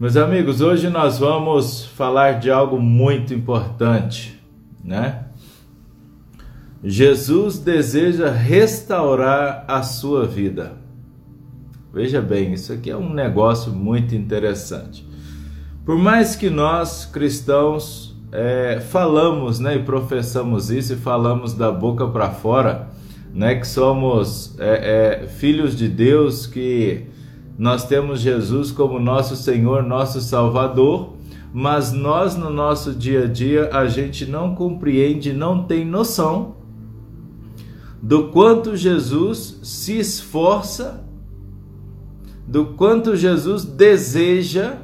Meus amigos, hoje nós vamos falar de algo muito importante, né? Jesus deseja restaurar a sua vida. Veja bem, isso aqui é um negócio muito interessante. Por mais que nós cristãos é, falamos, né, e professamos isso e falamos da boca para fora, né, que somos é, é, filhos de Deus, que nós temos Jesus como nosso Senhor, nosso Salvador, mas nós no nosso dia a dia a gente não compreende, não tem noção do quanto Jesus se esforça, do quanto Jesus deseja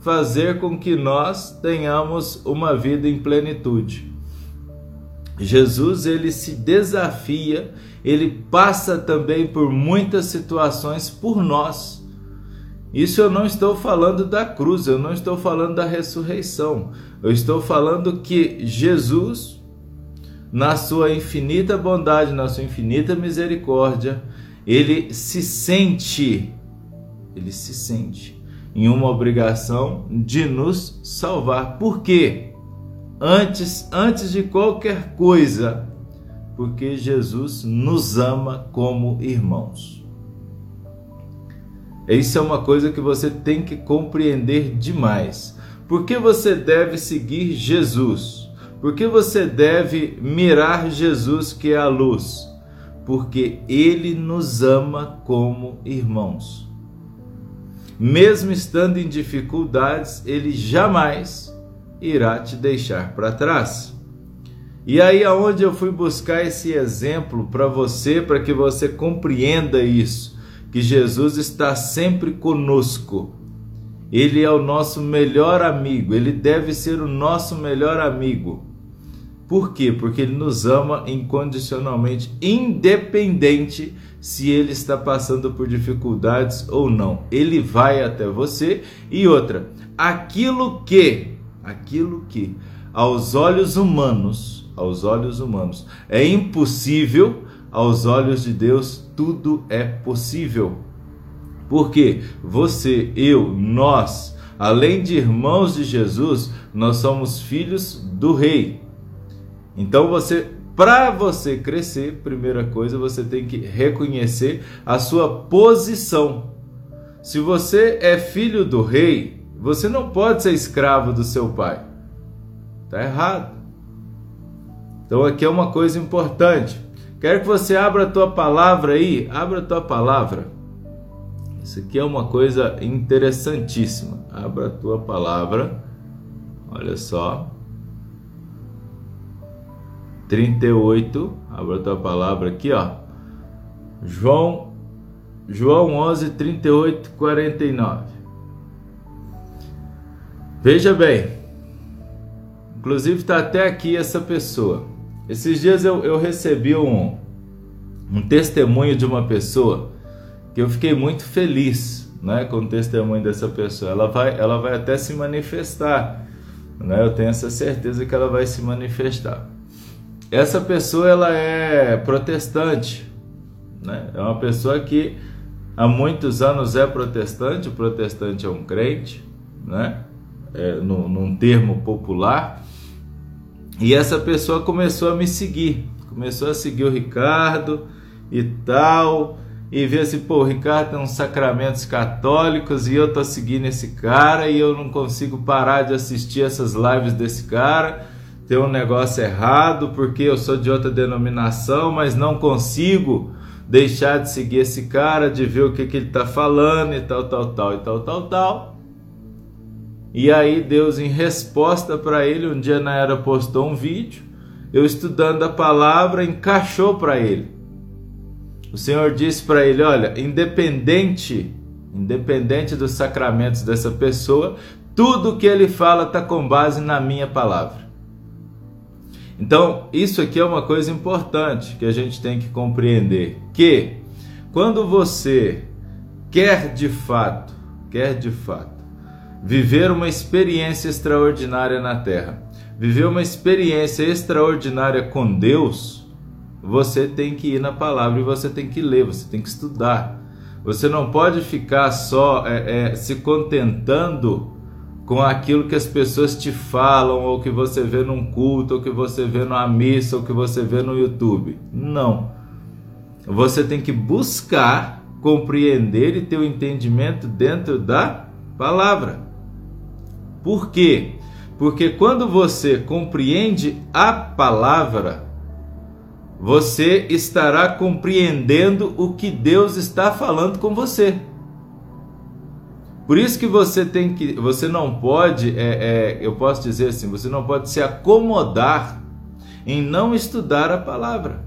fazer com que nós tenhamos uma vida em plenitude. Jesus ele se desafia, ele passa também por muitas situações por nós. Isso eu não estou falando da cruz, eu não estou falando da ressurreição. Eu estou falando que Jesus, na sua infinita bondade, na sua infinita misericórdia, ele se sente, ele se sente em uma obrigação de nos salvar. Por quê? antes, antes de qualquer coisa, porque Jesus nos ama como irmãos. Isso é uma coisa que você tem que compreender demais. Por que você deve seguir Jesus? Por que você deve mirar Jesus, que é a luz? Porque Ele nos ama como irmãos. Mesmo estando em dificuldades, Ele jamais irá te deixar para trás. E aí aonde eu fui buscar esse exemplo para você, para que você compreenda isso, que Jesus está sempre conosco. Ele é o nosso melhor amigo, ele deve ser o nosso melhor amigo. Por quê? Porque ele nos ama incondicionalmente, independente se ele está passando por dificuldades ou não. Ele vai até você e outra, aquilo que aquilo que aos olhos humanos, aos olhos humanos, é impossível, aos olhos de Deus tudo é possível. Porque você, eu, nós, além de irmãos de Jesus, nós somos filhos do rei. Então você para você crescer, primeira coisa, você tem que reconhecer a sua posição. Se você é filho do rei, você não pode ser escravo do seu pai. Está errado. Então aqui é uma coisa importante. Quero que você abra a tua palavra aí, abra a tua palavra. Isso aqui é uma coisa interessantíssima. Abra a tua palavra. Olha só. 38, abra a tua palavra aqui, ó. João João 11 38 49. Veja bem, inclusive está até aqui essa pessoa. Esses dias eu, eu recebi um, um testemunho de uma pessoa que eu fiquei muito feliz né, com o testemunho dessa pessoa. Ela vai, ela vai até se manifestar. Né? Eu tenho essa certeza que ela vai se manifestar. Essa pessoa ela é protestante. Né? É uma pessoa que há muitos anos é protestante. O protestante é um crente. Né? é, no, num termo popular. E essa pessoa começou a me seguir, começou a seguir o Ricardo e tal, e ver assim, pô, o Ricardo tem uns sacramentos católicos e eu tô seguindo esse cara e eu não consigo parar de assistir essas lives desse cara. Tem um negócio errado porque eu sou de outra denominação, mas não consigo deixar de seguir esse cara, de ver o que, que ele tá falando e tal, tal, tal, e tal, tal, tal. E aí Deus, em resposta para ele, um dia na era postou um vídeo, eu estudando a palavra, encaixou para ele. O Senhor disse para ele: olha, independente, independente dos sacramentos dessa pessoa, tudo que ele fala está com base na minha palavra. Então, isso aqui é uma coisa importante que a gente tem que compreender, que quando você quer de fato, quer de fato viver uma experiência extraordinária na Terra, viver uma experiência extraordinária com Deus, você tem que ir na palavra e você tem que ler, você tem que estudar. Você não pode ficar só é, é, se contentando com aquilo que as pessoas te falam, ou que você vê num culto, ou que você vê numa missa, ou que você vê no YouTube. Não. Você tem que buscar compreender e ter o um entendimento dentro da palavra. Por quê? Porque quando você compreende a palavra, você estará compreendendo o que Deus está falando com você. Por isso que você tem que, você não pode, é, é, eu posso dizer assim, você não pode se acomodar em não estudar a palavra.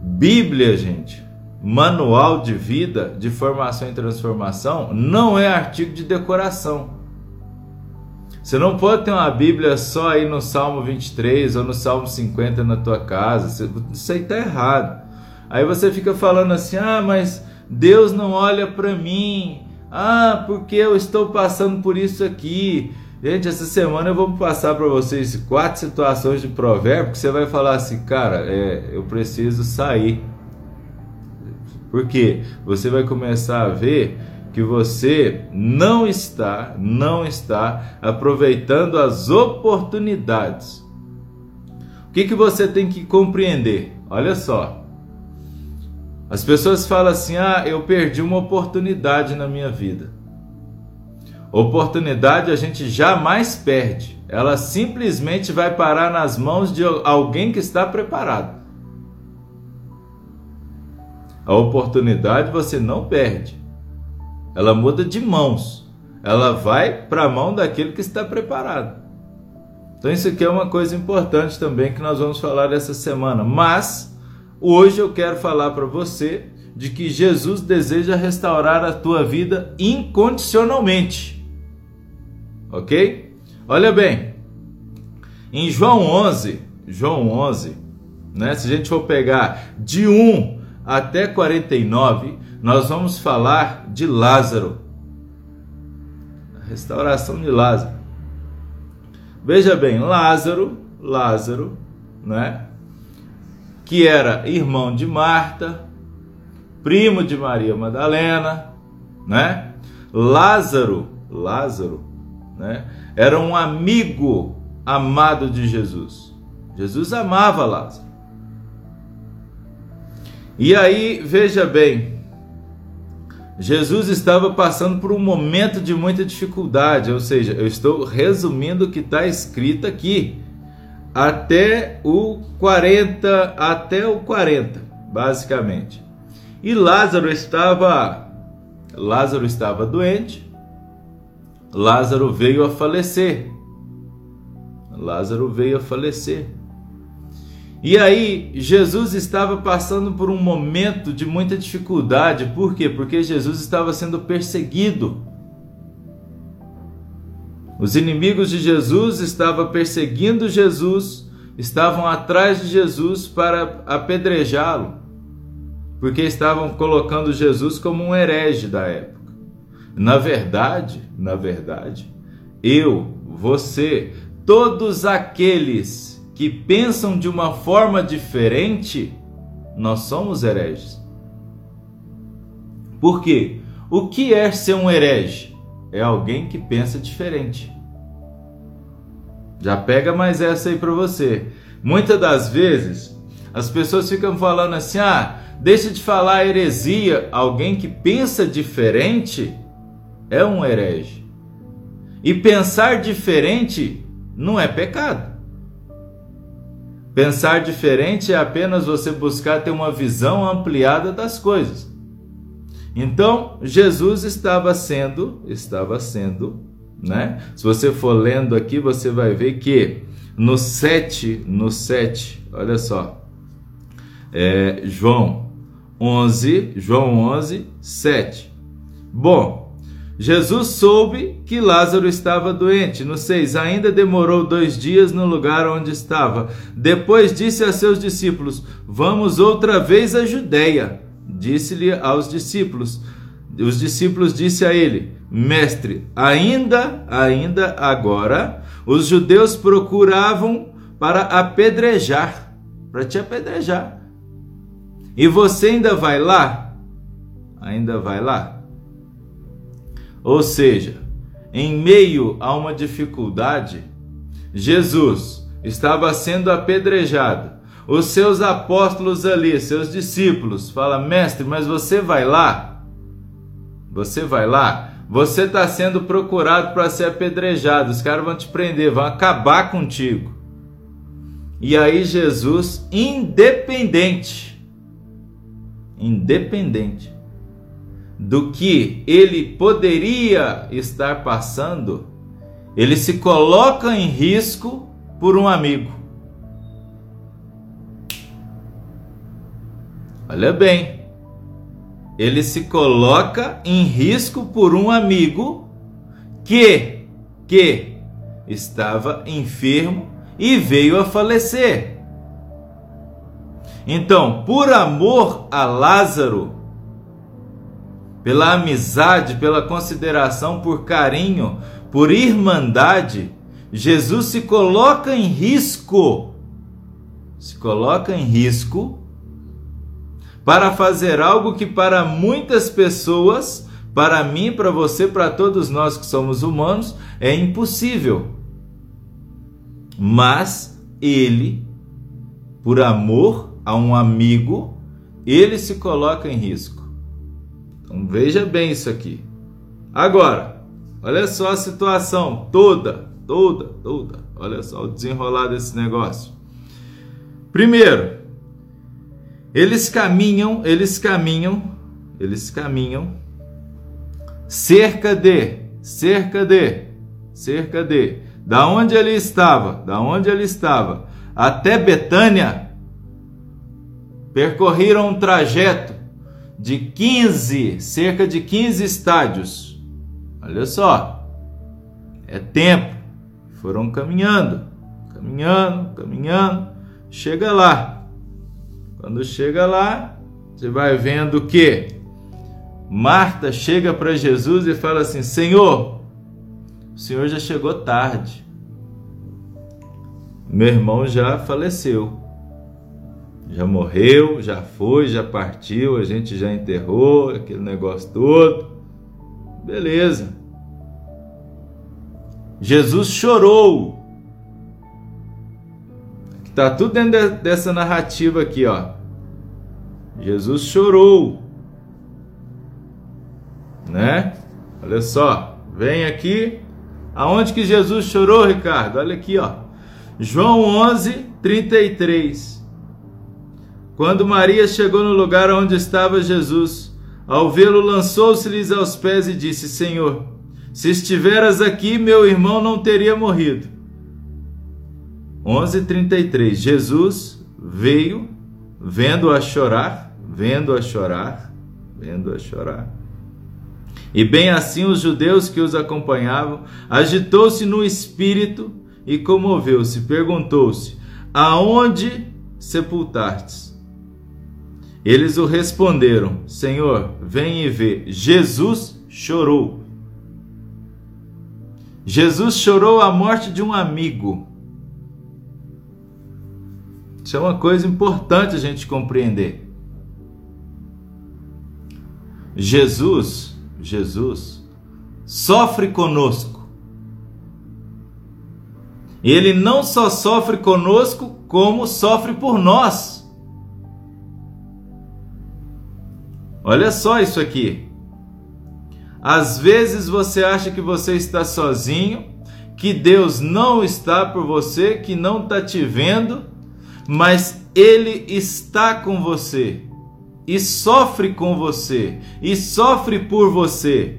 Bíblia, gente, manual de vida, de formação e transformação, não é artigo de decoração. Você não pode ter uma Bíblia só aí no Salmo 23 ou no Salmo 50 na tua casa. Isso aí tá errado. Aí você fica falando assim: "Ah, mas Deus não olha para mim. Ah, porque eu estou passando por isso aqui." Gente, essa semana eu vou passar para vocês quatro situações de provérbio que você vai falar assim, cara, é, eu preciso sair. Porque você vai começar a ver que você não está, não está aproveitando as oportunidades. O que, que você tem que compreender? Olha só. As pessoas falam assim: ah, eu perdi uma oportunidade na minha vida. Oportunidade a gente jamais perde. Ela simplesmente vai parar nas mãos de alguém que está preparado. A oportunidade você não perde ela muda de mãos. Ela vai para a mão daquele que está preparado. Então isso aqui é uma coisa importante também que nós vamos falar essa semana. Mas hoje eu quero falar para você de que Jesus deseja restaurar a tua vida incondicionalmente. OK? Olha bem. Em João 11, João 11, né? Se a gente for pegar de 1 até 49, nós vamos falar de Lázaro. A restauração de Lázaro. Veja bem, Lázaro, Lázaro, né? Que era irmão de Marta, primo de Maria Madalena, né? Lázaro, Lázaro, né? Era um amigo amado de Jesus. Jesus amava Lázaro. E aí, veja bem, Jesus estava passando por um momento de muita dificuldade, ou seja, eu estou resumindo o que está escrito aqui. Até o 40, até o 40, basicamente. E Lázaro estava Lázaro estava doente. Lázaro veio a falecer. Lázaro veio a falecer. E aí, Jesus estava passando por um momento de muita dificuldade, por quê? Porque Jesus estava sendo perseguido. Os inimigos de Jesus estavam perseguindo Jesus, estavam atrás de Jesus para apedrejá-lo, porque estavam colocando Jesus como um herege da época. Na verdade, na verdade, eu, você, todos aqueles que pensam de uma forma diferente, nós somos hereges. Por quê? O que é ser um herege? É alguém que pensa diferente. Já pega mais essa aí para você. Muitas das vezes as pessoas ficam falando assim: ah, deixa de falar heresia. Alguém que pensa diferente é um herege. E pensar diferente não é pecado. Pensar diferente é apenas você buscar ter uma visão ampliada das coisas. Então, Jesus estava sendo, estava sendo, né? Se você for lendo aqui, você vai ver que no 7, no 7, olha só, é, João 11, João 11, 7. Bom, Jesus soube que Lázaro estava doente. No 6, ainda demorou dois dias no lugar onde estava. Depois disse a seus discípulos: Vamos outra vez à Judéia. Disse-lhe aos discípulos. Os discípulos disse a ele: Mestre, ainda, ainda agora, os judeus procuravam para apedrejar, para te apedrejar. E você ainda vai lá? ainda vai lá? Ou seja, em meio a uma dificuldade, Jesus estava sendo apedrejado. Os seus apóstolos ali, seus discípulos, fala: "Mestre, mas você vai lá? Você vai lá? Você está sendo procurado para ser apedrejado. Os caras vão te prender, vão acabar contigo." E aí Jesus, independente, independente do que ele poderia estar passando, ele se coloca em risco por um amigo. Olha bem, ele se coloca em risco por um amigo que que estava enfermo e veio a falecer. Então, por amor a Lázaro, pela amizade, pela consideração, por carinho, por irmandade, Jesus se coloca em risco, se coloca em risco para fazer algo que para muitas pessoas, para mim, para você, para todos nós que somos humanos, é impossível. Mas ele, por amor a um amigo, ele se coloca em risco. Então veja bem isso aqui. Agora, olha só a situação toda, toda, toda. Olha só o desenrolar desse negócio. Primeiro, eles caminham, eles caminham, eles caminham cerca de, cerca de, cerca de, da onde ele estava, da onde ele estava, até Betânia, percorreram um trajeto de 15, cerca de 15 estádios. Olha só, é tempo. Foram caminhando, caminhando, caminhando, chega lá. Quando chega lá, você vai vendo que Marta chega para Jesus e fala assim: Senhor, o Senhor já chegou tarde. Meu irmão já faleceu já morreu, já foi, já partiu, a gente já enterrou, aquele negócio todo. Beleza. Jesus chorou. Está tudo dentro dessa narrativa aqui, ó. Jesus chorou. Né? Olha só, vem aqui. Aonde que Jesus chorou, Ricardo? Olha aqui, ó. João 11, 33. Quando Maria chegou no lugar onde estava Jesus, ao vê-lo, lançou-se-lhes aos pés e disse: Senhor, se estiveras aqui, meu irmão não teria morrido. 11:33 Jesus veio, vendo-a chorar, vendo-a chorar, vendo-a chorar. E bem assim os judeus que os acompanhavam, agitou-se no espírito e comoveu-se, perguntou-se: Aonde sepultastes? Eles o responderam: Senhor, vem e vê. Jesus chorou. Jesus chorou a morte de um amigo. Isso é uma coisa importante a gente compreender. Jesus, Jesus sofre conosco. Ele não só sofre conosco, como sofre por nós. Olha só isso aqui. Às vezes você acha que você está sozinho, que Deus não está por você, que não está te vendo, mas Ele está com você e sofre com você e sofre por você.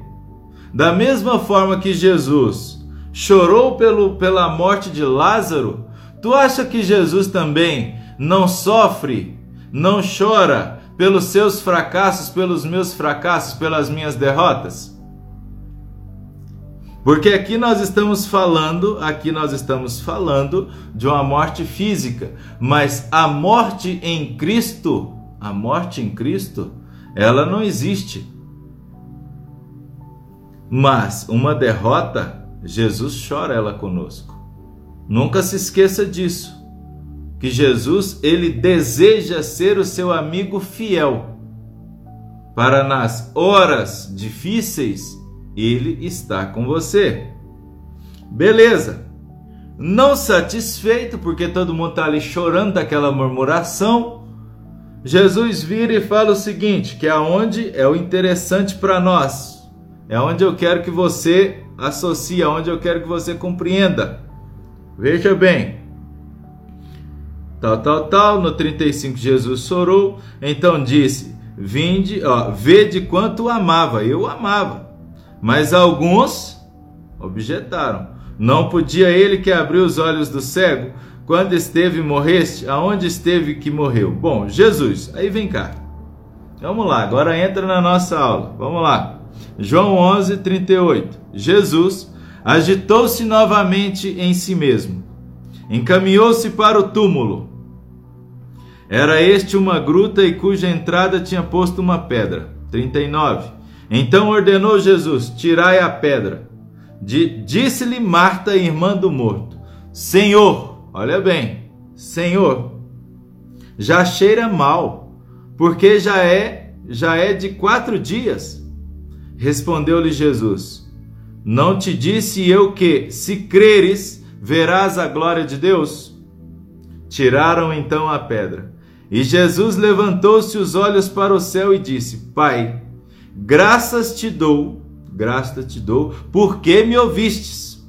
Da mesma forma que Jesus chorou pelo, pela morte de Lázaro, tu acha que Jesus também não sofre, não chora pelos seus fracassos, pelos meus fracassos, pelas minhas derrotas? Porque aqui nós estamos falando, aqui nós estamos falando de uma morte física, mas a morte em Cristo, a morte em Cristo, ela não existe. Mas uma derrota, Jesus chora ela conosco. Nunca se esqueça disso que Jesus ele deseja ser o seu amigo fiel para nas horas difíceis ele está com você. Beleza. Não satisfeito, porque todo mundo está ali chorando daquela murmuração, Jesus vira e fala o seguinte: que é é o interessante para nós, é onde eu quero que você associe, é onde eu quero que você compreenda. Veja bem, tal, tal, tal. No 35 Jesus chorou, então disse: Vinde, ó, vede quanto amava. Eu amava. Mas alguns objetaram. Não podia ele que abriu os olhos do cego quando esteve morreste, aonde esteve que morreu? Bom, Jesus. Aí vem cá. Vamos lá, agora entra na nossa aula. Vamos lá. João 11, 38. Jesus agitou-se novamente em si mesmo. Encaminhou-se para o túmulo. Era este uma gruta e cuja entrada tinha posto uma pedra. 39. Então ordenou Jesus: Tirai a pedra. Disse-lhe Marta, irmã do morto: Senhor, olha bem, Senhor, já cheira mal, porque já é já é de quatro dias. Respondeu-lhe Jesus: Não te disse eu que, se creres, verás a glória de Deus? Tiraram então a pedra. E Jesus levantou-se os olhos para o céu e disse: Pai, graças te dou graça te dou, porque me ouvistes.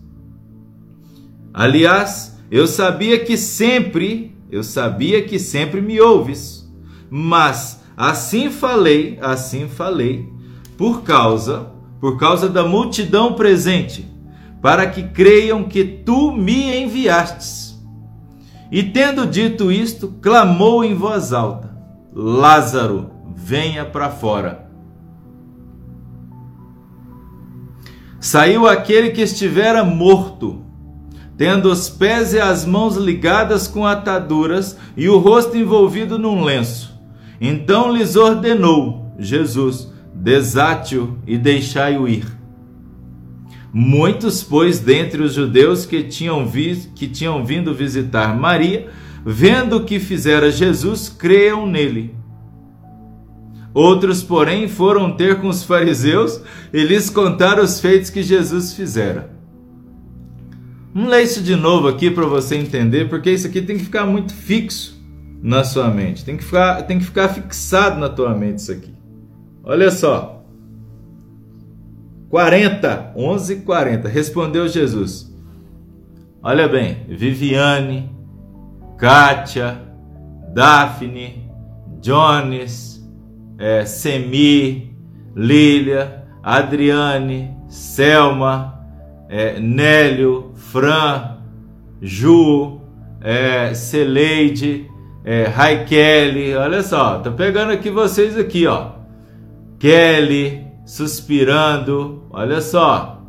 Aliás, eu sabia que sempre, eu sabia que sempre me ouves, mas assim falei, assim falei, por causa, por causa da multidão presente, para que creiam que tu me enviastes. E tendo dito isto, clamou em voz alta: Lázaro, venha para fora. Saiu aquele que estivera morto, tendo os pés e as mãos ligadas com ataduras e o rosto envolvido num lenço. Então lhes ordenou Jesus: desate-o e deixai-o ir. Muitos, pois, dentre os judeus que tinham, vi, que tinham vindo visitar Maria, vendo o que fizera Jesus, creiam nele. Outros, porém, foram ter com os fariseus e lhes contaram os feitos que Jesus fizera. Vamos ler isso de novo aqui para você entender, porque isso aqui tem que ficar muito fixo na sua mente. Tem que ficar, tem que ficar fixado na tua mente isso aqui. Olha só. 40, 11 40. Respondeu Jesus. Olha bem, Viviane, Kátia, Daphne, Jones, é, Semi, Lília, Adriane, Selma, é, Nélio, Fran, Ju, é, Celeide, é, Raikele, olha só, tô pegando aqui vocês aqui, ó. Kelly, suspirando, olha só.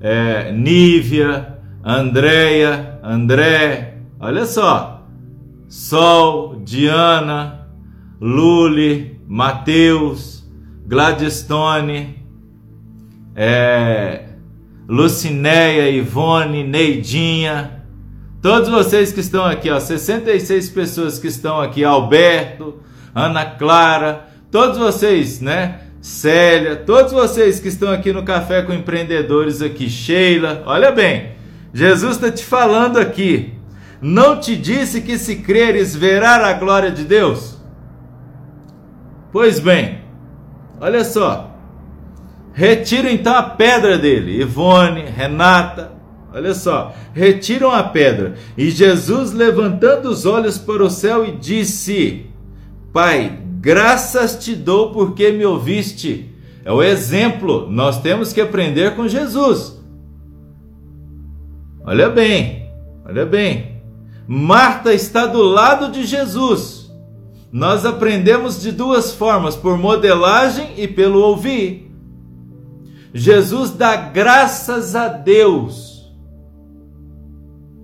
É, Nívia, Andréia, André, olha só. Sol, Diana, Luli, Mateus, Gladstone, é, Lucinéia, Ivone, Neidinha, todos vocês que estão aqui, ó, 66 pessoas que estão aqui, Alberto, Ana Clara, todos vocês, né? Célia, todos vocês que estão aqui no Café com Empreendedores aqui, Sheila, olha bem, Jesus está te falando aqui, não te disse que se creres verá a glória de Deus? Pois bem, olha só. Retiram então a pedra dele. Ivone, Renata, olha só. Retiram a pedra. E Jesus, levantando os olhos para o céu, e disse: Pai, graças te dou porque me ouviste. É o exemplo. Nós temos que aprender com Jesus. Olha bem, olha bem. Marta está do lado de Jesus. Nós aprendemos de duas formas, por modelagem e pelo ouvir. Jesus dá graças a Deus.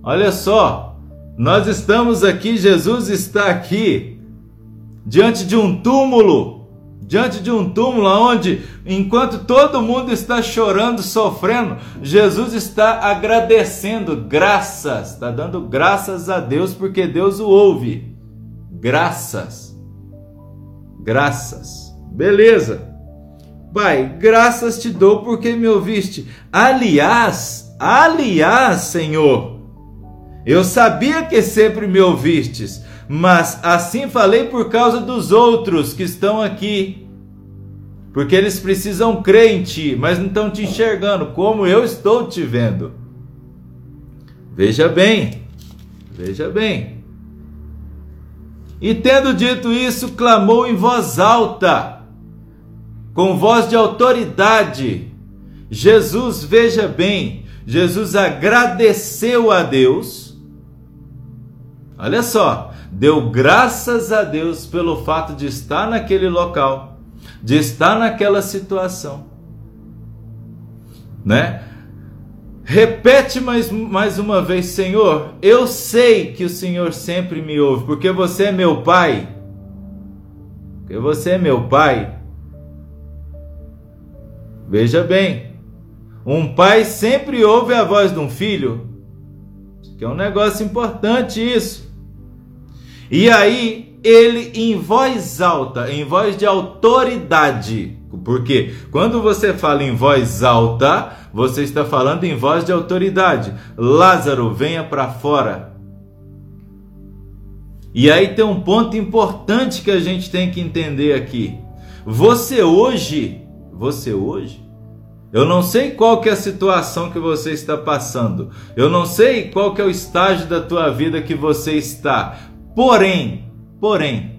Olha só, nós estamos aqui, Jesus está aqui, diante de um túmulo, diante de um túmulo onde, enquanto todo mundo está chorando, sofrendo, Jesus está agradecendo, graças, está dando graças a Deus porque Deus o ouve graças. Graças. Beleza. Pai, graças te dou porque me ouviste. Aliás, aliás, Senhor, eu sabia que sempre me ouvistes, mas assim falei por causa dos outros que estão aqui. Porque eles precisam crer em ti, mas não estão te enxergando como eu estou te vendo. Veja bem, veja bem. E tendo dito isso, clamou em voz alta, com voz de autoridade. Jesus, veja bem, Jesus agradeceu a Deus. Olha só, deu graças a Deus pelo fato de estar naquele local, de estar naquela situação, né? Repete mais, mais uma vez, Senhor. Eu sei que o Senhor sempre me ouve, porque você é meu Pai. Porque você é meu Pai. Veja bem, um pai sempre ouve a voz de um filho, que é um negócio importante isso. E aí ele em voz alta, em voz de autoridade, porque quando você fala em voz alta, você está falando em voz de autoridade. Lázaro, venha para fora. E aí tem um ponto importante que a gente tem que entender aqui. Você hoje, você hoje, eu não sei qual que é a situação que você está passando. Eu não sei qual que é o estágio da tua vida que você está. Porém, porém,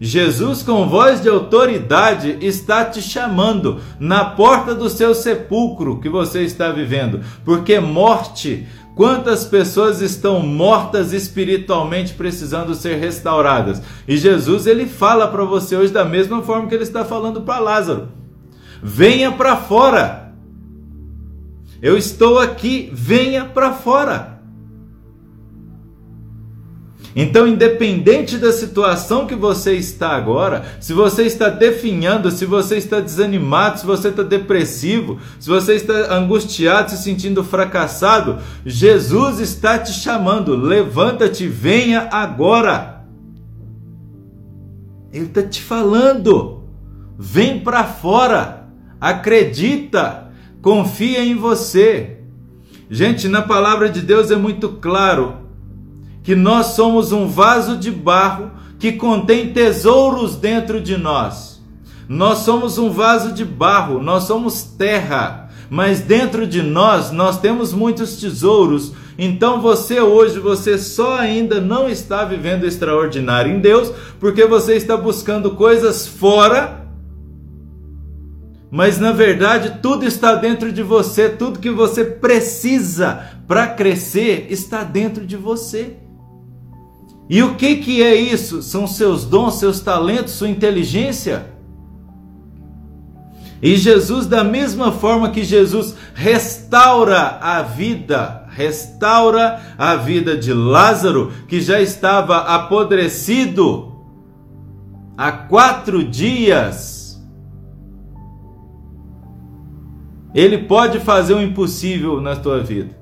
Jesus, com voz de autoridade, está te chamando na porta do seu sepulcro que você está vivendo, porque morte, quantas pessoas estão mortas espiritualmente precisando ser restauradas? E Jesus ele fala para você hoje da mesma forma que ele está falando para Lázaro: venha para fora. Eu estou aqui, venha para fora. Então, independente da situação que você está agora, se você está definhando, se você está desanimado, se você está depressivo, se você está angustiado, se sentindo fracassado, Jesus está te chamando. Levanta-te, venha agora. Ele está te falando. Vem para fora. Acredita. Confia em você. Gente, na palavra de Deus é muito claro que nós somos um vaso de barro que contém tesouros dentro de nós. Nós somos um vaso de barro, nós somos terra, mas dentro de nós nós temos muitos tesouros. Então você hoje você só ainda não está vivendo extraordinário em Deus, porque você está buscando coisas fora mas na verdade, tudo está dentro de você, tudo que você precisa para crescer está dentro de você. E o que, que é isso? São seus dons, seus talentos, sua inteligência? E Jesus, da mesma forma que Jesus restaura a vida, restaura a vida de Lázaro, que já estava apodrecido há quatro dias, ele pode fazer o impossível na tua vida.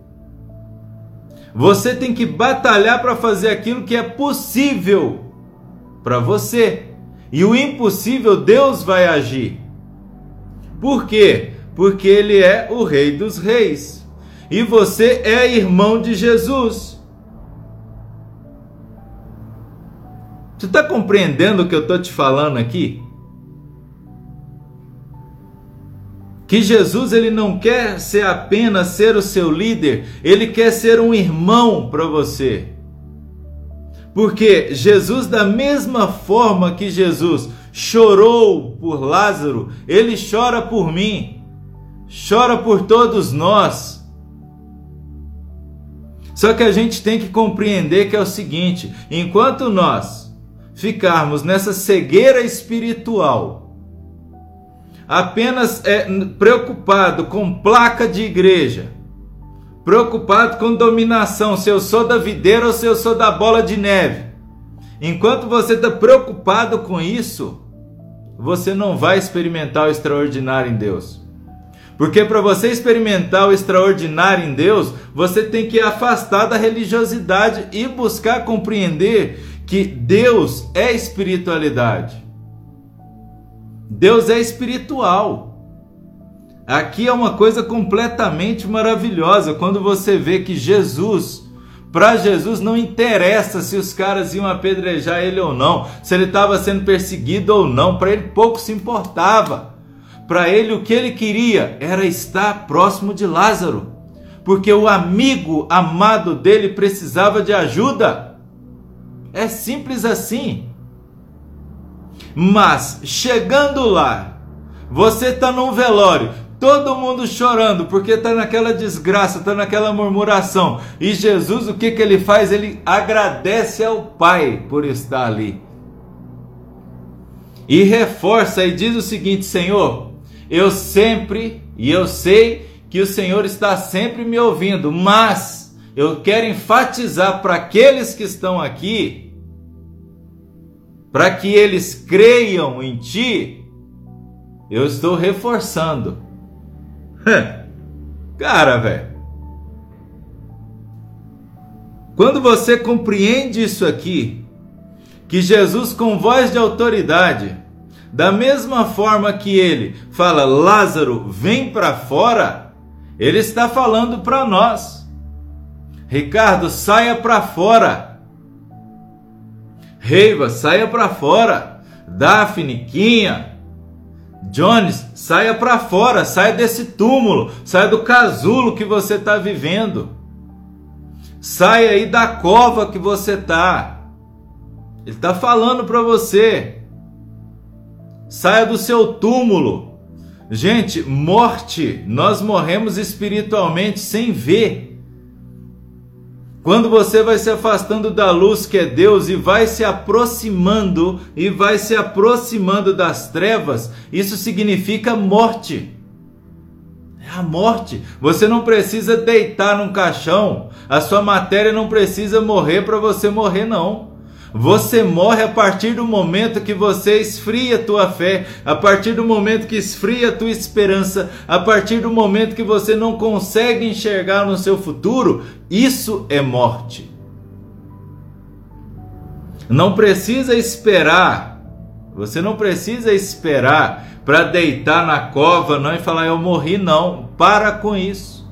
Você tem que batalhar para fazer aquilo que é possível para você. E o impossível Deus vai agir. Por quê? Porque Ele é o Rei dos Reis. E você é irmão de Jesus. Você está compreendendo o que eu estou te falando aqui? Que Jesus ele não quer ser apenas ser o seu líder, ele quer ser um irmão para você. Porque Jesus da mesma forma que Jesus chorou por Lázaro, ele chora por mim. Chora por todos nós. Só que a gente tem que compreender que é o seguinte: enquanto nós ficarmos nessa cegueira espiritual, apenas é preocupado com placa de igreja, preocupado com dominação, se eu sou da videira ou se eu sou da bola de neve. Enquanto você está preocupado com isso, você não vai experimentar o extraordinário em Deus. Porque para você experimentar o extraordinário em Deus, você tem que afastar da religiosidade e buscar compreender que Deus é espiritualidade. Deus é espiritual. Aqui é uma coisa completamente maravilhosa quando você vê que Jesus, para Jesus não interessa se os caras iam apedrejar ele ou não, se ele estava sendo perseguido ou não, para ele pouco se importava. Para ele o que ele queria era estar próximo de Lázaro, porque o amigo amado dele precisava de ajuda. É simples assim. Mas chegando lá, você está num velório, todo mundo chorando porque está naquela desgraça, está naquela murmuração. E Jesus, o que, que ele faz? Ele agradece ao Pai por estar ali. E reforça e diz o seguinte: Senhor, eu sempre e eu sei que o Senhor está sempre me ouvindo, mas eu quero enfatizar para aqueles que estão aqui, para que eles creiam em Ti, eu estou reforçando. Cara, velho. Quando você compreende isso aqui, que Jesus, com voz de autoridade, da mesma forma que ele fala, Lázaro, vem para fora, ele está falando para nós. Ricardo, saia para fora. Reiva, saia para fora. Daphne, Quinha, Jones, saia para fora, saia desse túmulo, saia do casulo que você está vivendo. Saia aí da cova que você está. Ele está falando para você. Saia do seu túmulo. Gente, morte, nós morremos espiritualmente sem ver. Quando você vai se afastando da luz que é Deus e vai se aproximando e vai se aproximando das trevas, isso significa morte. É a morte. Você não precisa deitar num caixão, a sua matéria não precisa morrer para você morrer, não. Você morre a partir do momento que você esfria tua fé, a partir do momento que esfria tua esperança, a partir do momento que você não consegue enxergar no seu futuro, isso é morte. Não precisa esperar, você não precisa esperar para deitar na cova não e falar eu morri não. Para com isso.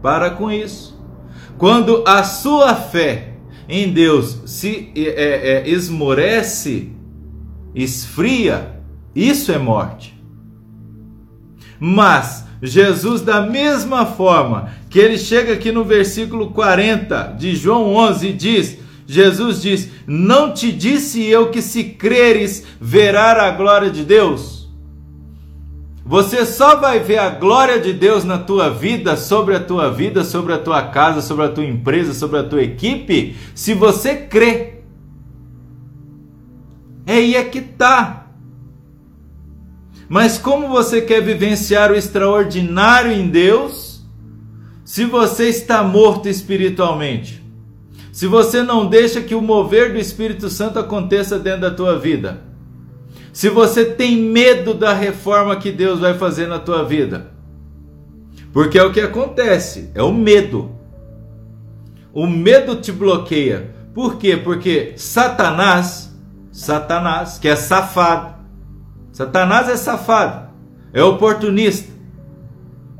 Para com isso. Quando a sua fé em Deus se é, é, é, esmorece, esfria, isso é morte. Mas Jesus, da mesma forma que ele chega aqui no versículo 40 de João 11, diz: Jesus diz: Não te disse eu que se creres verá a glória de Deus? Você só vai ver a glória de Deus na tua vida, sobre a tua vida, sobre a tua casa, sobre a tua empresa, sobre a tua equipe, se você crê. É aí é que tá. Mas como você quer vivenciar o extraordinário em Deus, se você está morto espiritualmente? Se você não deixa que o mover do Espírito Santo aconteça dentro da tua vida? Se você tem medo da reforma que Deus vai fazer na tua vida. Porque é o que acontece, é o medo. O medo te bloqueia. Por quê? Porque Satanás, Satanás, que é safado. Satanás é safado, é oportunista.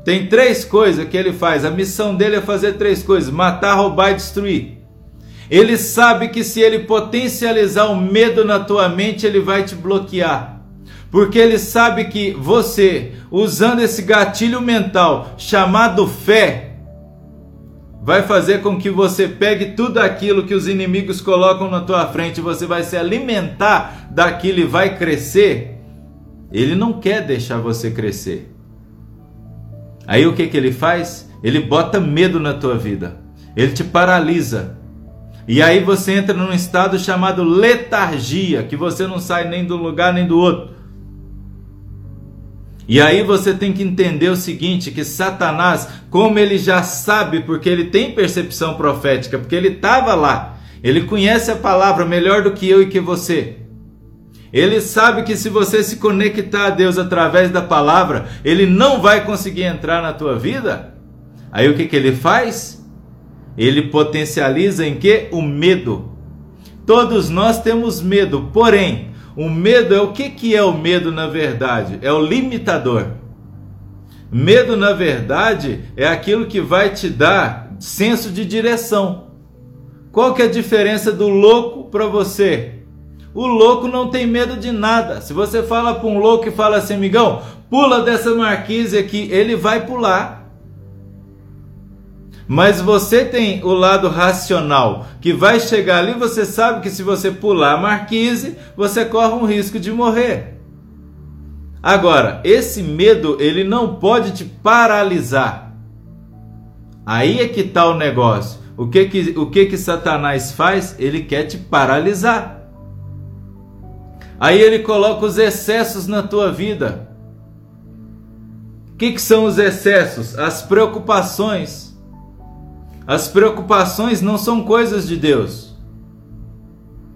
Tem três coisas que ele faz. A missão dele é fazer três coisas: matar, roubar e destruir. Ele sabe que se ele potencializar o medo na tua mente, ele vai te bloquear. Porque ele sabe que você, usando esse gatilho mental chamado fé, vai fazer com que você pegue tudo aquilo que os inimigos colocam na tua frente, você vai se alimentar daquilo e vai crescer. Ele não quer deixar você crescer. Aí o que que ele faz? Ele bota medo na tua vida. Ele te paralisa. E aí você entra num estado chamado letargia, que você não sai nem do lugar nem do outro. E aí você tem que entender o seguinte, que Satanás, como ele já sabe, porque ele tem percepção profética, porque ele estava lá, ele conhece a palavra melhor do que eu e que você. Ele sabe que se você se conectar a Deus através da palavra, ele não vai conseguir entrar na tua vida. Aí o que, que ele faz? Ele potencializa em que? O medo. Todos nós temos medo, porém, o medo é o que, que é o medo na verdade? É o limitador. Medo, na verdade, é aquilo que vai te dar senso de direção. Qual que é a diferença do louco para você? O louco não tem medo de nada. Se você fala para um louco e fala assim, amigão, pula dessa marquise aqui, ele vai pular. Mas você tem o lado racional, que vai chegar ali, você sabe que se você pular a marquise, você corre um risco de morrer. Agora, esse medo, ele não pode te paralisar. Aí é que está o negócio. O que que, o que que Satanás faz? Ele quer te paralisar. Aí ele coloca os excessos na tua vida. O que, que são os excessos? As preocupações. As preocupações não são coisas de Deus.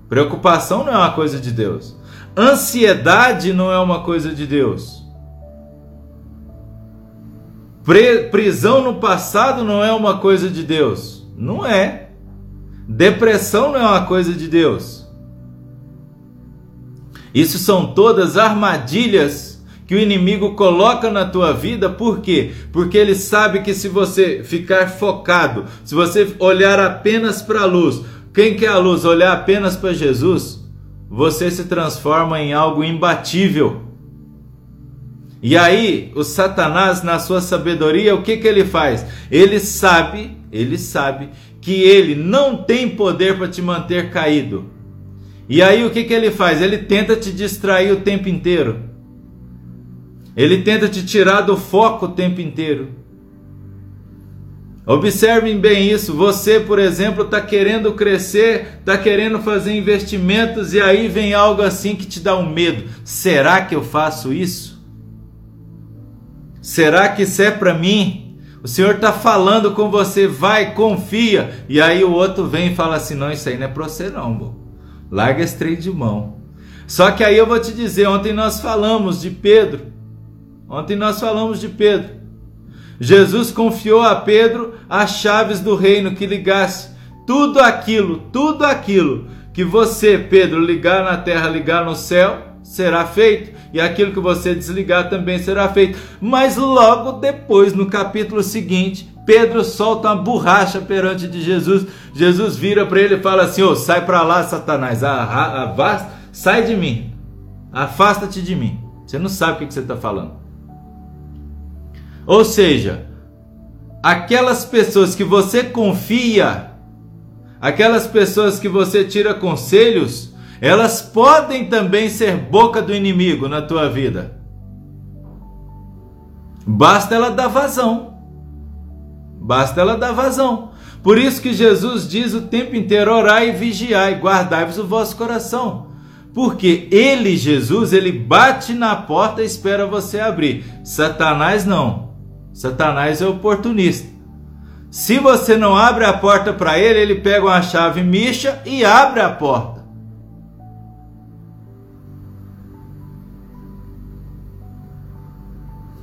Preocupação não é uma coisa de Deus. Ansiedade não é uma coisa de Deus. prisão no passado não é uma coisa de Deus. Não é. Depressão não é uma coisa de Deus. Isso são todas armadilhas que o inimigo coloca na tua vida, por quê? Porque ele sabe que se você ficar focado, se você olhar apenas para a luz, quem quer a luz? Olhar apenas para Jesus, você se transforma em algo imbatível. E aí, o Satanás, na sua sabedoria, o que, que ele faz? Ele sabe, ele sabe que ele não tem poder para te manter caído. E aí, o que, que ele faz? Ele tenta te distrair o tempo inteiro. Ele tenta te tirar do foco o tempo inteiro. Observem bem isso. Você, por exemplo, está querendo crescer, está querendo fazer investimentos e aí vem algo assim que te dá um medo. Será que eu faço isso? Será que isso é para mim? O Senhor está falando com você, vai, confia. E aí o outro vem e fala assim: não, isso aí não é para você, não, bo. larga esse trem de mão. Só que aí eu vou te dizer: ontem nós falamos de Pedro. Ontem nós falamos de Pedro. Jesus confiou a Pedro as chaves do reino que ligasse tudo aquilo, tudo aquilo que você, Pedro, ligar na terra, ligar no céu, será feito, e aquilo que você desligar também será feito. Mas logo depois, no capítulo seguinte, Pedro solta uma borracha perante de Jesus. Jesus vira para ele e fala assim: oh, sai para lá, Satanás, afasta, sai de mim, afasta-te de mim. Você não sabe o que você está falando. Ou seja, aquelas pessoas que você confia, aquelas pessoas que você tira conselhos, elas podem também ser boca do inimigo na tua vida. Basta ela dar vazão. Basta ela dar vazão. Por isso que Jesus diz o tempo inteiro: orai e vigiai, guardai-vos o vosso coração. Porque ele, Jesus, ele bate na porta e espera você abrir. Satanás não. Satanás é oportunista. Se você não abre a porta para ele, ele pega uma chave micha e abre a porta.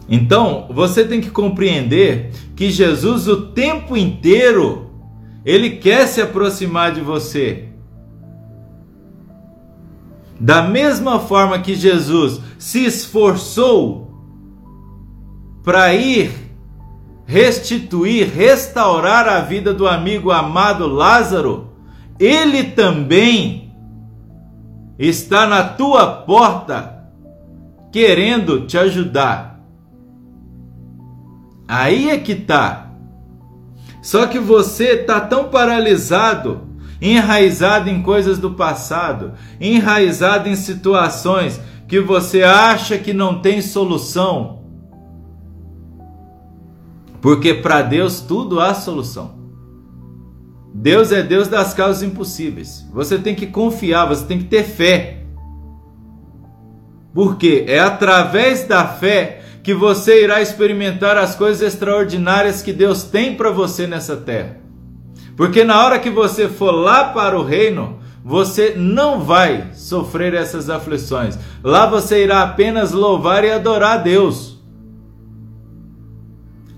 Então, você tem que compreender que Jesus o tempo inteiro ele quer se aproximar de você. Da mesma forma que Jesus se esforçou para ir restituir, restaurar a vida do amigo amado Lázaro, ele também está na tua porta querendo te ajudar. Aí é que tá. Só que você tá tão paralisado, enraizado em coisas do passado, enraizado em situações que você acha que não tem solução porque para Deus tudo há solução. Deus é Deus das causas impossíveis. Você tem que confiar, você tem que ter fé. Porque é através da fé que você irá experimentar as coisas extraordinárias que Deus tem para você nessa terra. Porque na hora que você for lá para o reino, você não vai sofrer essas aflições. Lá você irá apenas louvar e adorar a Deus.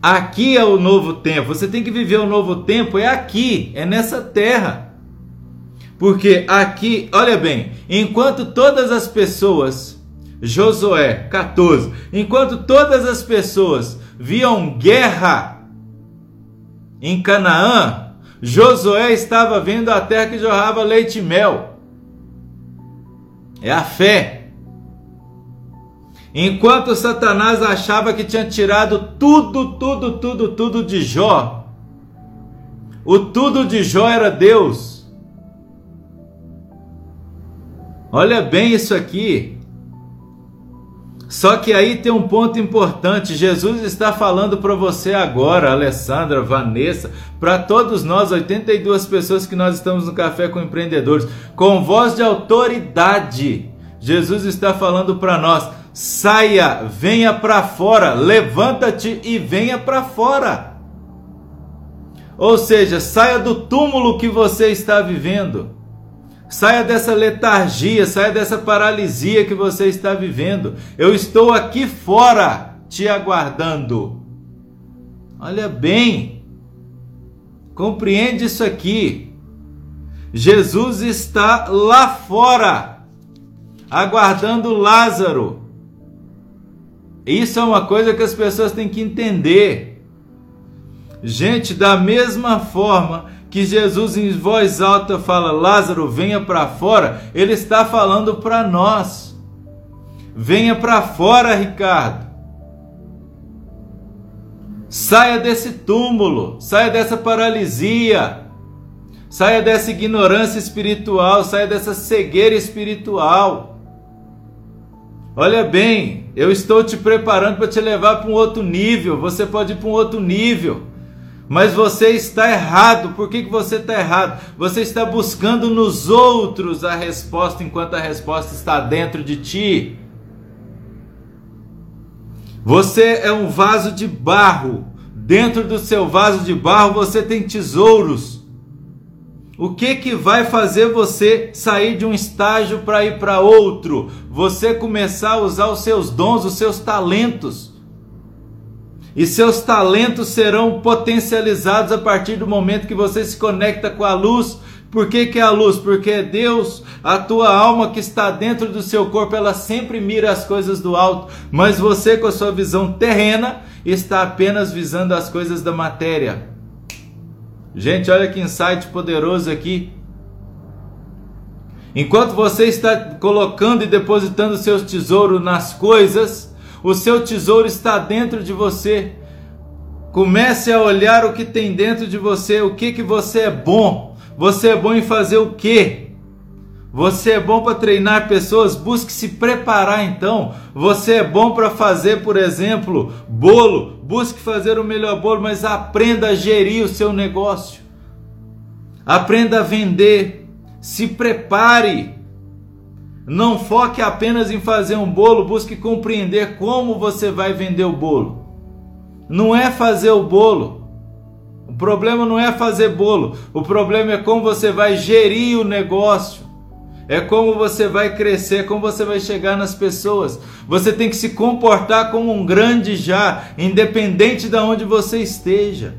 Aqui é o novo tempo. Você tem que viver o novo tempo é aqui, é nessa terra. Porque aqui, olha bem, enquanto todas as pessoas, Josué 14, enquanto todas as pessoas viam guerra em Canaã, Josué estava vendo a terra que jorrava leite e mel. É a fé. Enquanto Satanás achava que tinha tirado tudo, tudo, tudo, tudo de Jó, o tudo de Jó era Deus. Olha bem isso aqui. Só que aí tem um ponto importante. Jesus está falando para você agora, Alessandra, Vanessa, para todos nós, 82 pessoas que nós estamos no Café com Empreendedores, com voz de autoridade. Jesus está falando para nós: saia, venha para fora, levanta-te e venha para fora. Ou seja, saia do túmulo que você está vivendo. Saia dessa letargia, saia dessa paralisia que você está vivendo. Eu estou aqui fora te aguardando. Olha bem, compreende isso aqui. Jesus está lá fora, aguardando Lázaro. Isso é uma coisa que as pessoas têm que entender. Gente, da mesma forma que Jesus em voz alta fala: Lázaro, venha para fora, ele está falando para nós. Venha para fora, Ricardo. Saia desse túmulo, saia dessa paralisia, saia dessa ignorância espiritual, saia dessa cegueira espiritual. Olha bem, eu estou te preparando para te levar para um outro nível. Você pode ir para um outro nível. Mas você está errado. Por que, que você está errado? Você está buscando nos outros a resposta enquanto a resposta está dentro de ti. Você é um vaso de barro. Dentro do seu vaso de barro você tem tesouros. O que que vai fazer você sair de um estágio para ir para outro? Você começar a usar os seus dons, os seus talentos e seus talentos serão potencializados a partir do momento que você se conecta com a luz. Por que, que é a luz? Porque é Deus, a tua alma que está dentro do seu corpo, ela sempre mira as coisas do alto, mas você, com a sua visão terrena, está apenas visando as coisas da matéria. Gente, olha que insight poderoso aqui. Enquanto você está colocando e depositando seus tesouros nas coisas, o seu tesouro está dentro de você. Comece a olhar o que tem dentro de você, o que que você é bom. Você é bom em fazer o quê? Você é bom para treinar pessoas, busque se preparar então. Você é bom para fazer, por exemplo, bolo, busque fazer o melhor bolo, mas aprenda a gerir o seu negócio. Aprenda a vender, se prepare. Não foque apenas em fazer um bolo, busque compreender como você vai vender o bolo. Não é fazer o bolo. O problema não é fazer bolo. O problema é como você vai gerir o negócio. É como você vai crescer, como você vai chegar nas pessoas. Você tem que se comportar como um grande já, independente de onde você esteja.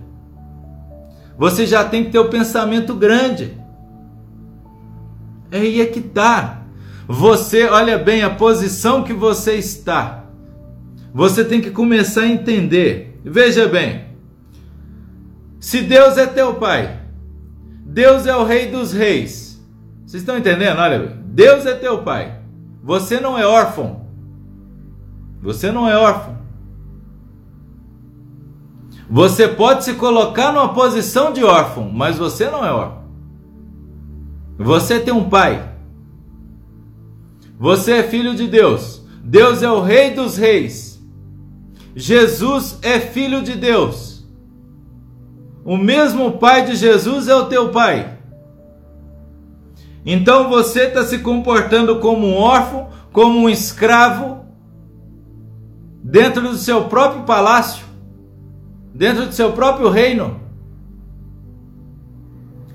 Você já tem que ter o pensamento grande. É aí é que tá. Você, olha bem a posição que você está. Você tem que começar a entender. Veja bem. Se Deus é teu pai, Deus é o rei dos reis. Vocês estão entendendo? Olha, Deus é teu pai. Você não é órfão. Você não é órfão. Você pode se colocar numa posição de órfão, mas você não é órfão. Você tem um pai. Você é filho de Deus. Deus é o Rei dos Reis. Jesus é filho de Deus. O mesmo Pai de Jesus é o teu Pai. Então você está se comportando como um órfão, como um escravo, dentro do seu próprio palácio, dentro do seu próprio reino.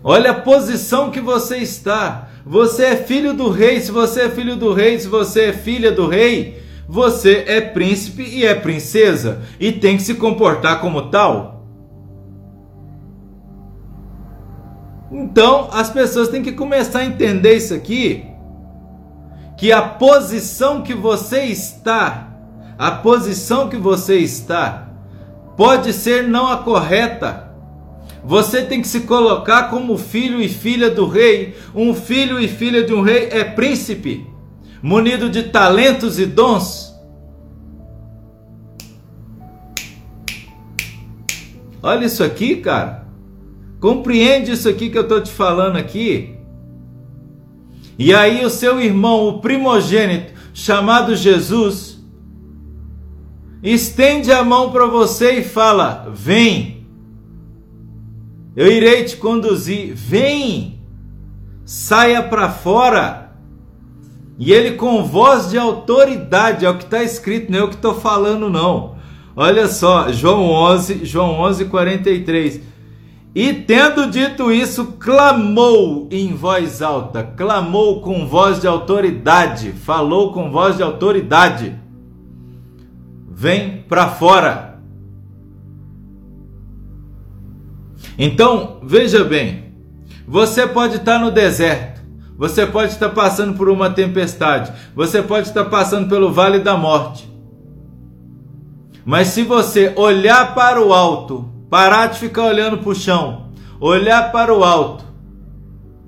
Olha a posição que você está. Você é filho do rei. Se você é filho do rei, se você é filha do rei, você é príncipe e é princesa e tem que se comportar como tal. Então, as pessoas têm que começar a entender isso aqui, que a posição que você está, a posição que você está pode ser não a correta. Você tem que se colocar como filho e filha do rei. Um filho e filha de um rei é príncipe, munido de talentos e dons. Olha isso aqui, cara. Compreende isso aqui que eu estou te falando aqui? E aí o seu irmão, o primogênito, chamado Jesus, estende a mão para você e fala: Vem, eu irei te conduzir. Vem, saia para fora. E ele com voz de autoridade, é o que está escrito, não é o que estou falando, não. Olha só, João 11, João 11, 43. E tendo dito isso, clamou em voz alta, clamou com voz de autoridade, falou com voz de autoridade: Vem para fora. Então, veja bem, você pode estar no deserto, você pode estar passando por uma tempestade, você pode estar passando pelo vale da morte. Mas se você olhar para o alto, Parar de ficar olhando para o chão. Olhar para o alto.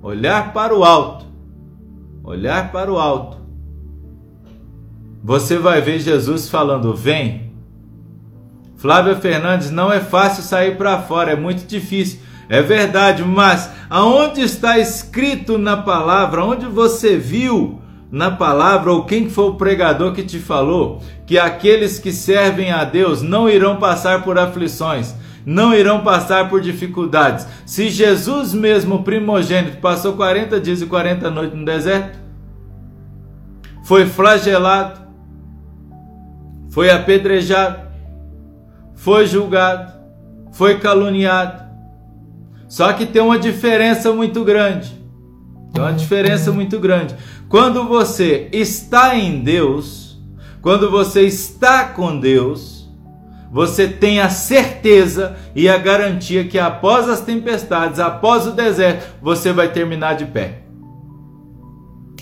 Olhar para o alto. Olhar para o alto. Você vai ver Jesus falando: Vem. Flávia Fernandes, não é fácil sair para fora, é muito difícil. É verdade, mas aonde está escrito na palavra, onde você viu na palavra, ou quem foi o pregador que te falou que aqueles que servem a Deus não irão passar por aflições, não irão passar por dificuldades. Se Jesus mesmo, primogênito, passou 40 dias e 40 noites no deserto, foi flagelado, foi apedrejado, foi julgado, foi caluniado. Só que tem uma diferença muito grande. Tem uma diferença muito grande. Quando você está em Deus, quando você está com Deus, você tem a certeza e a garantia que após as tempestades, após o deserto, você vai terminar de pé.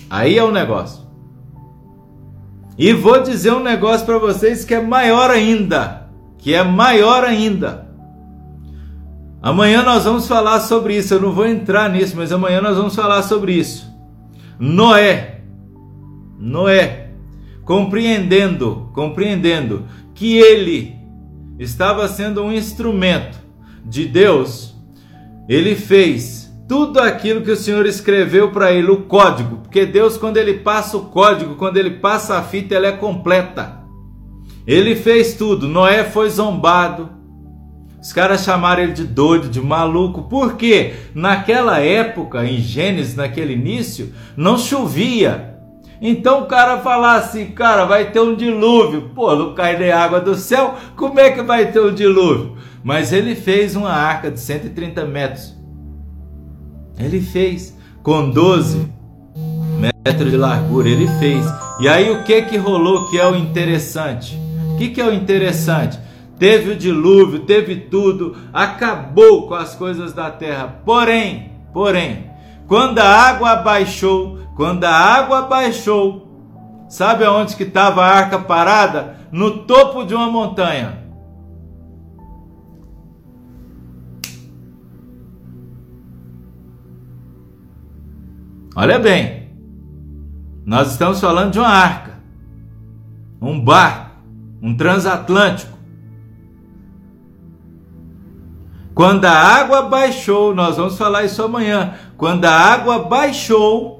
Aí é o negócio. E vou dizer um negócio para vocês que é maior ainda, que é maior ainda. Amanhã nós vamos falar sobre isso. Eu não vou entrar nisso, mas amanhã nós vamos falar sobre isso. Noé, Noé, compreendendo, compreendendo que ele estava sendo um instrumento de Deus, ele fez tudo aquilo que o Senhor escreveu para ele, o código, porque Deus, quando ele passa o código, quando ele passa a fita, ela é completa. Ele fez tudo. Noé foi zombado. Os caras chamaram ele de doido, de maluco, porque naquela época, em Gênesis, naquele início, não chovia. Então o cara falar assim, cara, vai ter um dilúvio. Pô, não cai nem água do céu, como é que vai ter um dilúvio? Mas ele fez uma arca de 130 metros. Ele fez com 12 metros de largura, ele fez. E aí o que que rolou que é o interessante? O que que é o interessante? Teve o dilúvio, teve tudo, acabou com as coisas da terra. Porém, porém, quando a água baixou, quando a água baixou, sabe aonde que estava a arca parada? No topo de uma montanha. Olha bem, nós estamos falando de uma arca, um barco, um transatlântico. Quando a água baixou, nós vamos falar isso amanhã. Quando a água baixou,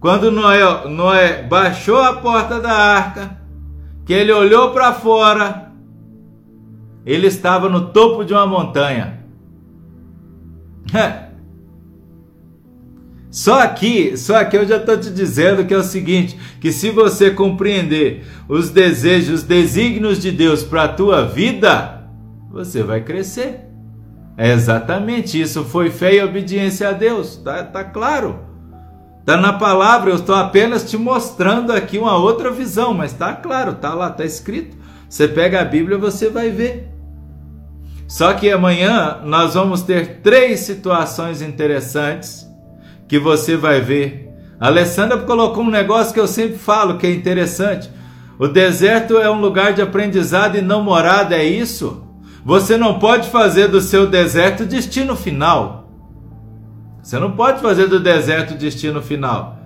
quando Noé, Noé baixou a porta da arca, que ele olhou para fora, ele estava no topo de uma montanha. Só aqui, só aqui eu já estou te dizendo que é o seguinte: que se você compreender os desejos, os desígnios de Deus para a tua vida, você vai crescer. É exatamente isso. Foi fé e obediência a Deus. Tá, tá claro. Tá na palavra. Eu estou apenas te mostrando aqui uma outra visão, mas tá claro, tá lá, tá escrito. Você pega a Bíblia, você vai ver. Só que amanhã nós vamos ter três situações interessantes que você vai ver. A Alessandra colocou um negócio que eu sempre falo que é interessante. O deserto é um lugar de aprendizado e não morada, é isso? Você não pode fazer do seu deserto destino final. Você não pode fazer do deserto destino final.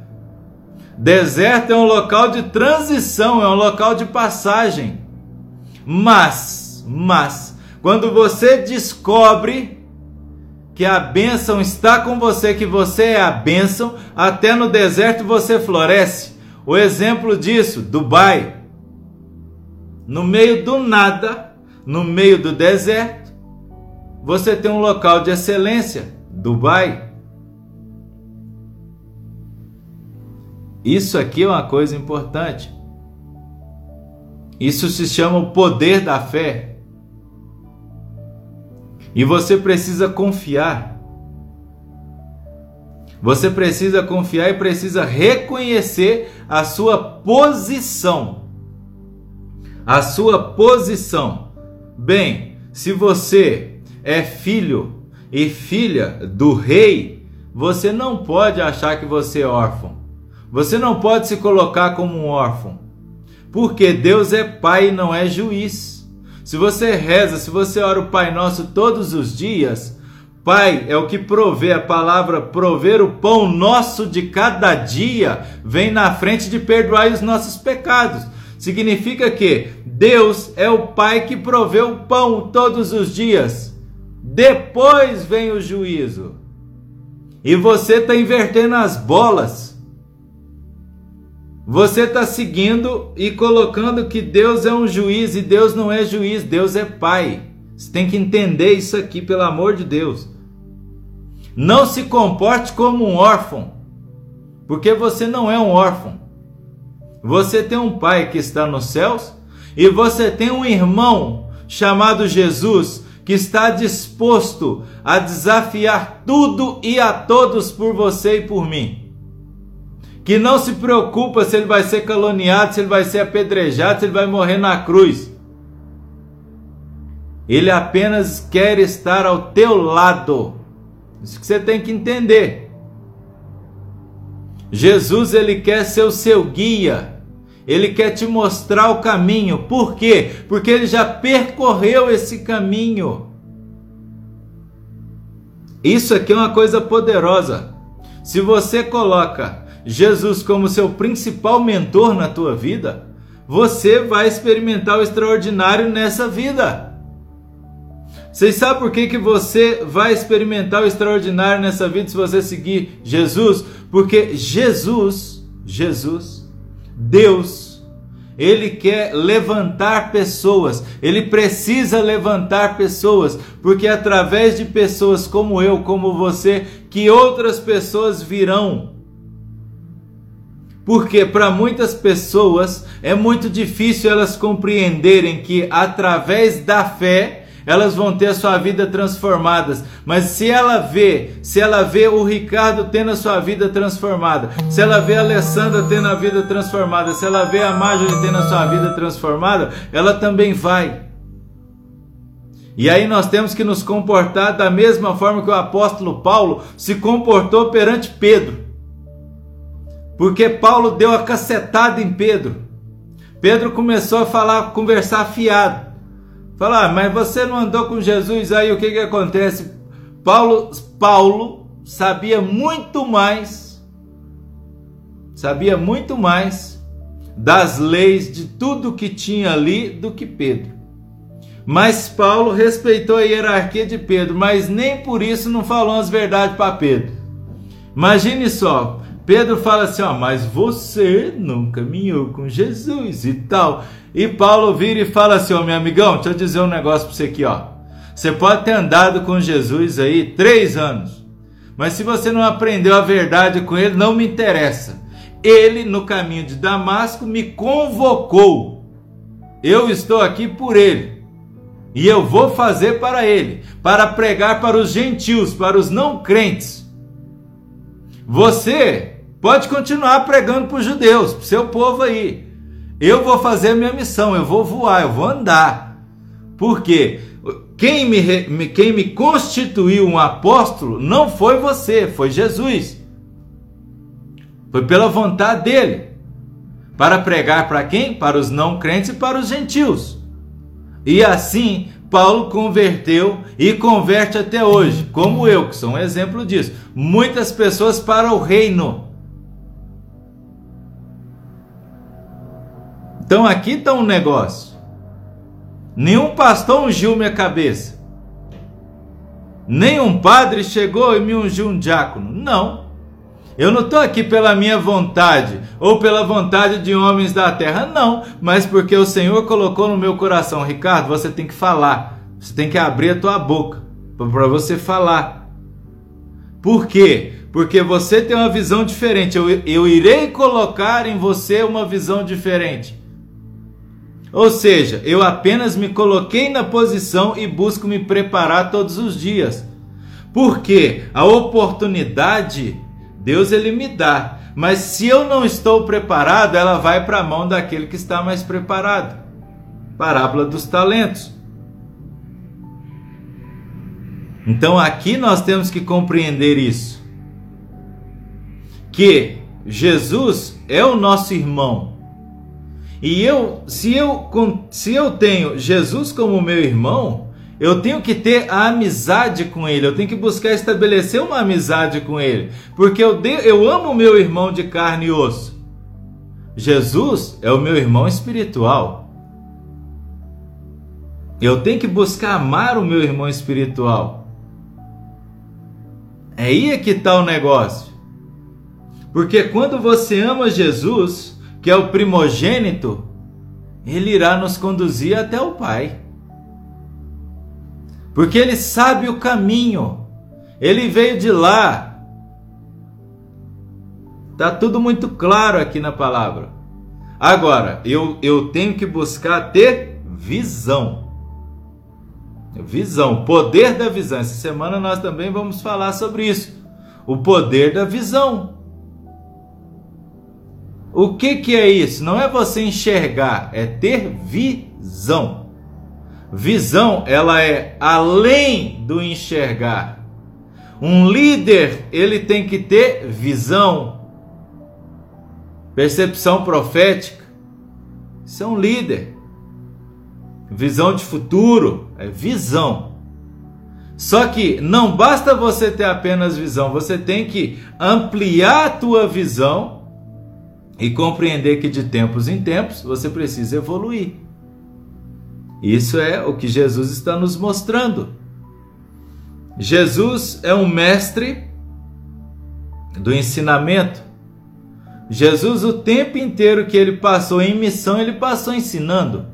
Deserto é um local de transição, é um local de passagem. Mas, mas, quando você descobre que a bênção está com você, que você é a bênção, até no deserto você floresce. O exemplo disso, Dubai. No meio do nada, no meio do deserto, você tem um local de excelência, Dubai. Isso aqui é uma coisa importante. Isso se chama o poder da fé. E você precisa confiar. Você precisa confiar e precisa reconhecer a sua posição. A sua posição. Bem, se você é filho e filha do rei, você não pode achar que você é órfão. Você não pode se colocar como um órfão. Porque Deus é pai e não é juiz. Se você reza, se você ora o Pai Nosso todos os dias, Pai é o que provê, a palavra prover o pão nosso de cada dia vem na frente de perdoar os nossos pecados. Significa que Deus é o Pai que provê o pão todos os dias. Depois vem o juízo. E você está invertendo as bolas. Você está seguindo e colocando que Deus é um juiz e Deus não é juiz, Deus é pai. Você tem que entender isso aqui, pelo amor de Deus. Não se comporte como um órfão, porque você não é um órfão. Você tem um pai que está nos céus e você tem um irmão chamado Jesus que está disposto a desafiar tudo e a todos por você e por mim que não se preocupa se ele vai ser caluniado, se ele vai ser apedrejado, se ele vai morrer na cruz. Ele apenas quer estar ao teu lado. Isso que você tem que entender. Jesus ele quer ser o seu guia. Ele quer te mostrar o caminho. Por quê? Porque ele já percorreu esse caminho. Isso aqui é uma coisa poderosa. Se você coloca Jesus como seu principal mentor na tua vida, você vai experimentar o extraordinário nessa vida. Vocês sabem por que, que você vai experimentar o extraordinário nessa vida se você seguir Jesus? Porque Jesus, Jesus, Deus, Ele quer levantar pessoas, Ele precisa levantar pessoas, porque é através de pessoas como eu, como você, que outras pessoas virão porque para muitas pessoas é muito difícil elas compreenderem que através da fé elas vão ter a sua vida transformadas. Mas se ela vê, se ela vê o Ricardo tendo a sua vida transformada, se ela vê a Alessandra tendo a vida transformada, se ela vê a Marjorie tendo a sua vida transformada, ela também vai. E aí nós temos que nos comportar da mesma forma que o apóstolo Paulo se comportou perante Pedro. Porque Paulo deu a cacetada em Pedro. Pedro começou a falar, conversar fiado. Falar, ah, mas você não andou com Jesus aí, o que que acontece? Paulo, Paulo sabia muito mais, sabia muito mais das leis de tudo que tinha ali do que Pedro. Mas Paulo respeitou a hierarquia de Pedro, mas nem por isso não falou as verdades para Pedro. Imagine só, Pedro fala assim: ó, mas você não caminhou com Jesus e tal. E Paulo vira e fala assim: ó, meu amigão, deixa eu dizer um negócio para você aqui, ó. Você pode ter andado com Jesus aí três anos, mas se você não aprendeu a verdade com ele, não me interessa. Ele, no caminho de Damasco, me convocou. Eu estou aqui por ele. E eu vou fazer para ele, para pregar para os gentios, para os não crentes. Você Pode continuar pregando para os judeus, para o seu povo aí. Eu vou fazer a minha missão, eu vou voar, eu vou andar. Porque quem me, quem me constituiu um apóstolo não foi você, foi Jesus. Foi pela vontade dele. Para pregar para quem? Para os não crentes e para os gentios. E assim, Paulo converteu e converte até hoje, como eu, que sou um exemplo disso. Muitas pessoas para o reino. Então aqui está um negócio. Nenhum pastor ungiu minha cabeça. Nenhum padre chegou e me ungiu um diácono. Não. Eu não estou aqui pela minha vontade ou pela vontade de homens da terra, não, mas porque o Senhor colocou no meu coração, Ricardo, você tem que falar, você tem que abrir a tua boca para você falar. Por quê? Porque você tem uma visão diferente. Eu, eu irei colocar em você uma visão diferente. Ou seja, eu apenas me coloquei na posição e busco me preparar todos os dias. Porque a oportunidade Deus ele me dá, mas se eu não estou preparado, ela vai para a mão daquele que está mais preparado. Parábola dos talentos. Então aqui nós temos que compreender isso. Que Jesus é o nosso irmão. E eu, se eu, se eu tenho Jesus como meu irmão, eu tenho que ter a amizade com ele, eu tenho que buscar estabelecer uma amizade com ele, porque eu, de, eu amo meu irmão de carne e osso. Jesus é o meu irmão espiritual. Eu tenho que buscar amar o meu irmão espiritual. É aí que está o negócio. Porque quando você ama Jesus, que é o primogênito, ele irá nos conduzir até o Pai porque ele sabe o caminho, ele veio de lá. Está tudo muito claro aqui na palavra. Agora, eu, eu tenho que buscar ter visão. Visão, poder da visão. Essa semana nós também vamos falar sobre isso. O poder da visão. O que, que é isso? Não é você enxergar, é ter visão. Visão, ela é além do enxergar. Um líder, ele tem que ter visão. Percepção profética. Isso é um líder. Visão de futuro é visão. Só que não basta você ter apenas visão, você tem que ampliar a tua visão e compreender que de tempos em tempos você precisa evoluir. Isso é o que Jesus está nos mostrando. Jesus é um mestre do ensinamento. Jesus, o tempo inteiro que ele passou em missão, ele passou ensinando.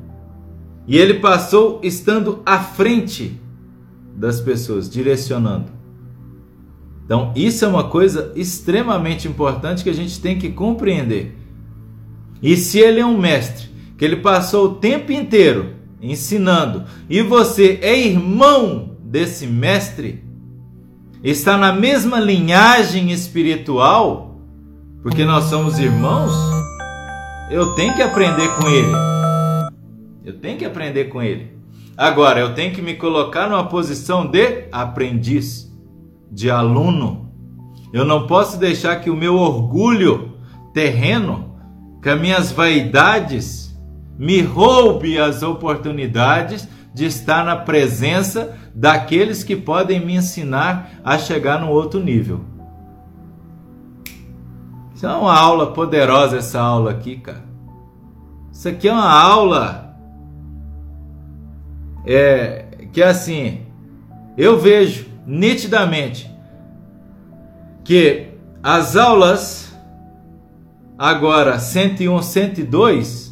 E ele passou estando à frente das pessoas, direcionando. Então, isso é uma coisa extremamente importante que a gente tem que compreender. E se ele é um mestre, que ele passou o tempo inteiro ensinando, e você é irmão desse mestre, está na mesma linhagem espiritual, porque nós somos irmãos, eu tenho que aprender com ele. Eu tenho que aprender com ele. Agora, eu tenho que me colocar numa posição de aprendiz, de aluno. Eu não posso deixar que o meu orgulho terreno, que as minhas vaidades, me roube as oportunidades de estar na presença daqueles que podem me ensinar a chegar no outro nível. Isso é uma aula poderosa essa aula aqui, cara. Isso aqui é uma aula é que assim, eu vejo nitidamente que as aulas agora 101, 102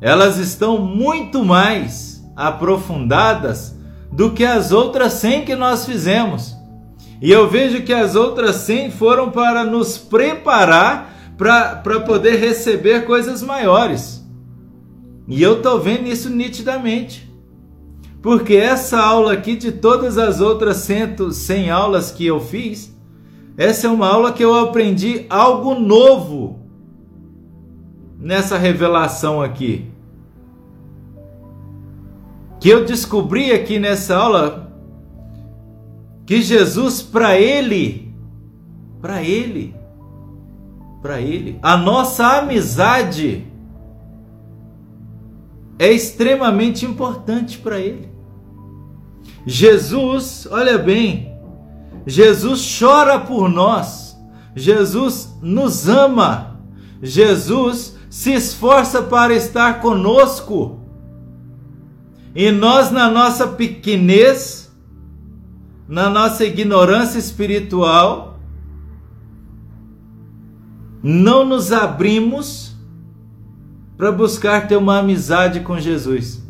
elas estão muito mais aprofundadas do que as outras 100 que nós fizemos. E eu vejo que as outras 100 foram para nos preparar para poder receber coisas maiores. E eu estou vendo isso nitidamente. Porque essa aula aqui, de todas as outras 100, 100 aulas que eu fiz, essa é uma aula que eu aprendi algo novo nessa revelação aqui. Que eu descobri aqui nessa aula que Jesus para ele, para ele, para ele, a nossa amizade é extremamente importante para ele. Jesus, olha bem, Jesus chora por nós, Jesus nos ama, Jesus se esforça para estar conosco. E nós, na nossa pequenez, na nossa ignorância espiritual, não nos abrimos para buscar ter uma amizade com Jesus.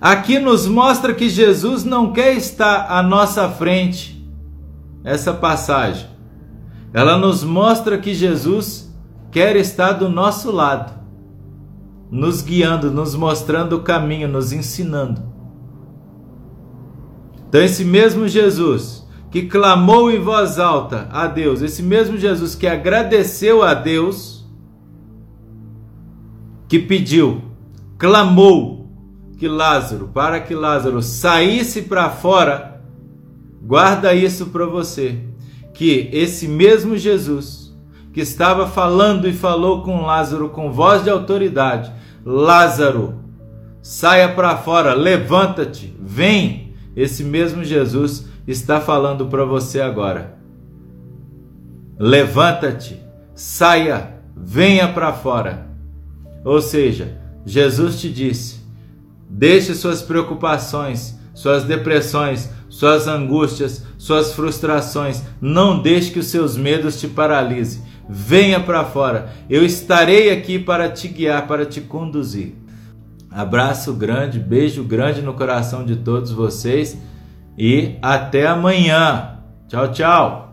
Aqui nos mostra que Jesus não quer estar à nossa frente. Essa passagem. Ela nos mostra que Jesus quer estar do nosso lado, nos guiando, nos mostrando o caminho, nos ensinando. Então, esse mesmo Jesus que clamou em voz alta a Deus, esse mesmo Jesus que agradeceu a Deus, que pediu, clamou que Lázaro, para que Lázaro saísse para fora, guarda isso para você, que esse mesmo Jesus que estava falando e falou com Lázaro com voz de autoridade, Lázaro, saia para fora, levanta-te, vem. Esse mesmo Jesus está falando para você agora. Levanta-te, saia, venha para fora. Ou seja, Jesus te disse: Deixe suas preocupações, suas depressões, suas angústias, suas frustrações. Não deixe que os seus medos te paralisem. Venha para fora. Eu estarei aqui para te guiar, para te conduzir. Abraço grande, beijo grande no coração de todos vocês e até amanhã. Tchau, tchau.